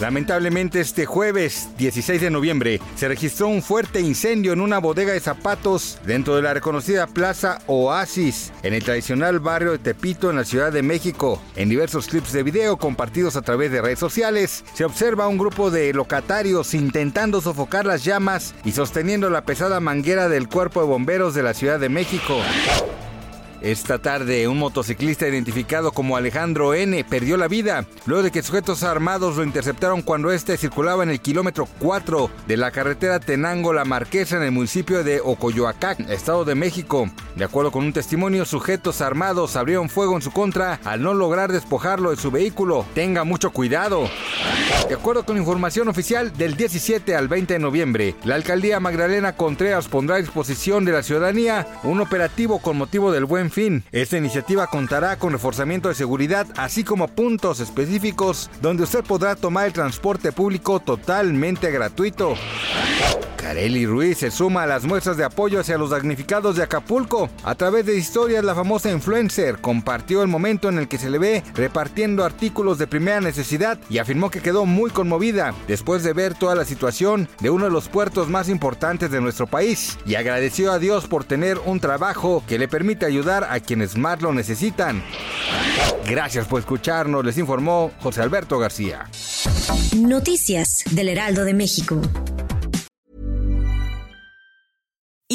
Lamentablemente este jueves 16 de noviembre se registró un fuerte incendio en una bodega de zapatos dentro de la reconocida Plaza Oasis en el tradicional barrio de Tepito en la Ciudad de México. En diversos clips de video compartidos a través de redes sociales se observa un grupo de locatarios intentando sofocar las llamas y sosteniendo la pesada manguera del cuerpo de bomberos de la Ciudad de México. Esta tarde, un motociclista identificado como Alejandro N. perdió la vida luego de que sujetos armados lo interceptaron cuando éste circulaba en el kilómetro 4 de la carretera Tenango-La Marquesa en el municipio de Ocoyoacán, Estado de México. De acuerdo con un testimonio, sujetos armados abrieron fuego en su contra al no lograr despojarlo de su vehículo. Tenga mucho cuidado. De acuerdo con información oficial, del 17 al 20 de noviembre, la alcaldía Magdalena Contreras pondrá a disposición de la ciudadanía un operativo con motivo del buen fin. Esta iniciativa contará con reforzamiento de seguridad, así como puntos específicos donde usted podrá tomar el transporte público totalmente gratuito. Carely Ruiz se suma a las muestras de apoyo hacia los damnificados de Acapulco. A través de historias, la famosa influencer compartió el momento en el que se le ve repartiendo artículos de primera necesidad y afirmó que quedó muy conmovida después de ver toda la situación de uno de los puertos más importantes de nuestro país y agradeció a Dios por tener un trabajo que le permite ayudar a quienes más lo necesitan. Gracias por escucharnos, les informó José Alberto García. Noticias del Heraldo de México.